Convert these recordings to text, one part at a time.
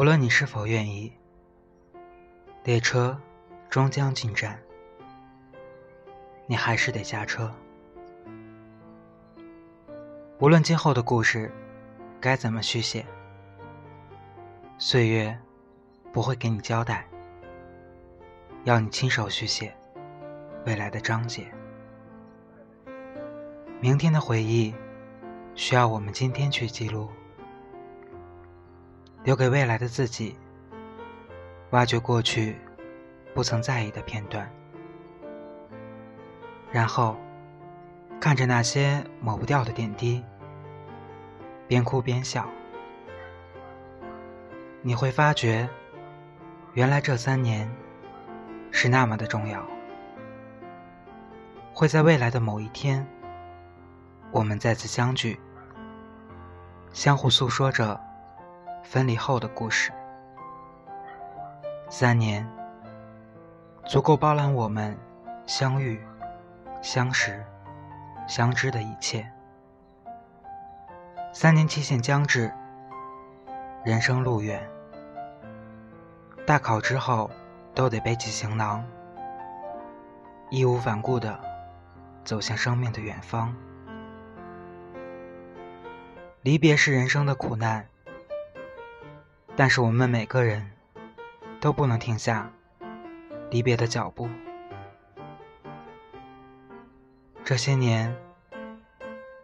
无论你是否愿意，列车终将进站，你还是得下车。无论今后的故事该怎么续写，岁月不会给你交代，要你亲手续写未来的章节。明天的回忆需要我们今天去记录。留给未来的自己，挖掘过去不曾在意的片段，然后看着那些抹不掉的点滴，边哭边笑，你会发觉，原来这三年是那么的重要，会在未来的某一天，我们再次相聚，相互诉说着。分离后的故事，三年足够包揽我们相遇、相识、相知的一切。三年期限将至，人生路远，大考之后都得背起行囊，义无反顾地走向生命的远方。离别是人生的苦难。但是我们每个人都不能停下离别的脚步。这些年，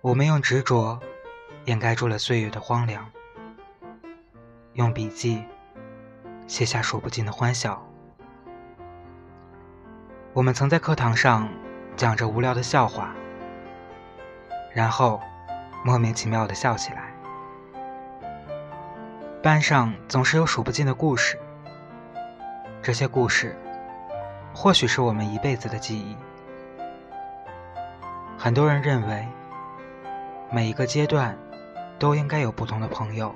我们用执着掩盖住了岁月的荒凉，用笔记写下数不尽的欢笑。我们曾在课堂上讲着无聊的笑话，然后莫名其妙的笑起来。班上总是有数不尽的故事，这些故事或许是我们一辈子的记忆。很多人认为，每一个阶段都应该有不同的朋友，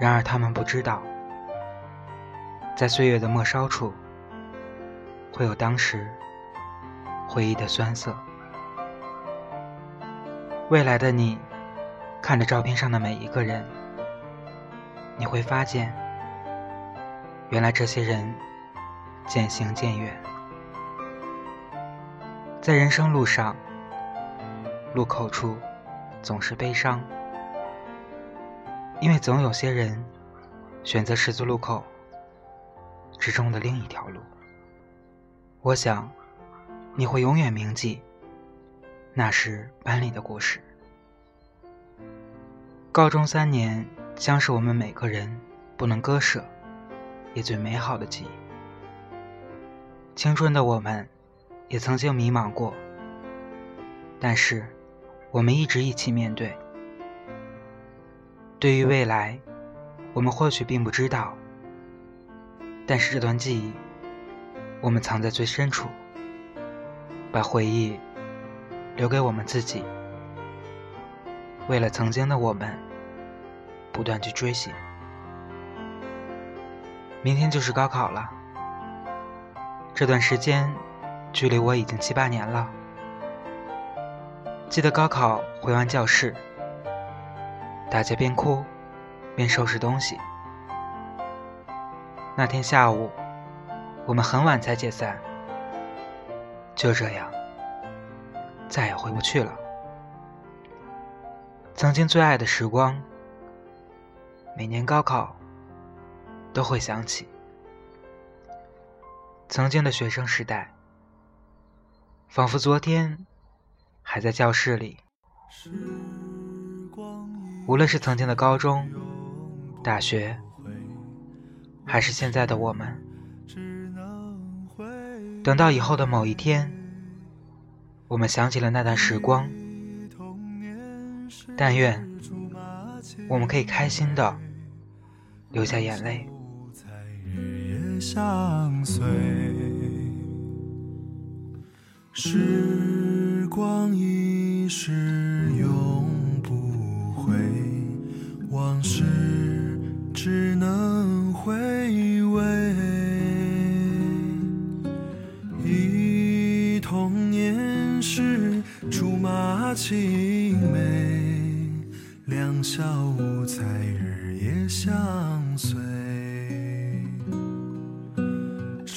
然而他们不知道，在岁月的末梢处，会有当时回忆的酸涩。未来的你，看着照片上的每一个人。你会发现，原来这些人渐行渐远。在人生路上，路口处总是悲伤，因为总有些人选择十字路口之中的另一条路。我想，你会永远铭记那时班里的故事。高中三年。将是我们每个人不能割舍，也最美好的记忆。青春的我们，也曾经迷茫过，但是我们一直一起面对。对于未来，我们或许并不知道，但是这段记忆，我们藏在最深处，把回忆留给我们自己。为了曾经的我们。不断去追寻。明天就是高考了，这段时间距离我已经七八年了。记得高考回完教室，大家边哭边收拾东西。那天下午，我们很晚才解散。就这样，再也回不去了。曾经最爱的时光。每年高考，都会想起曾经的学生时代，仿佛昨天还在教室里。无论是曾经的高中、大学，还是现在的我们，等到以后的某一天，我们想起了那段时光，但愿。我们可以开心的流下眼泪。在日夜相随时光一逝永不回，往事只能回味。忆童年时竹马青梅。两小无猜，日夜相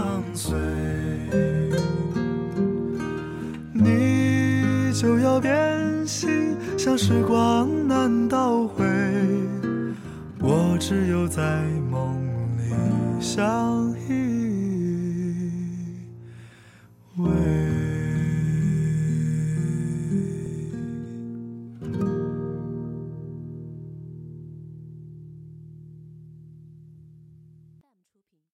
相随。你就要变心，像时光难倒回，我只有在梦里相依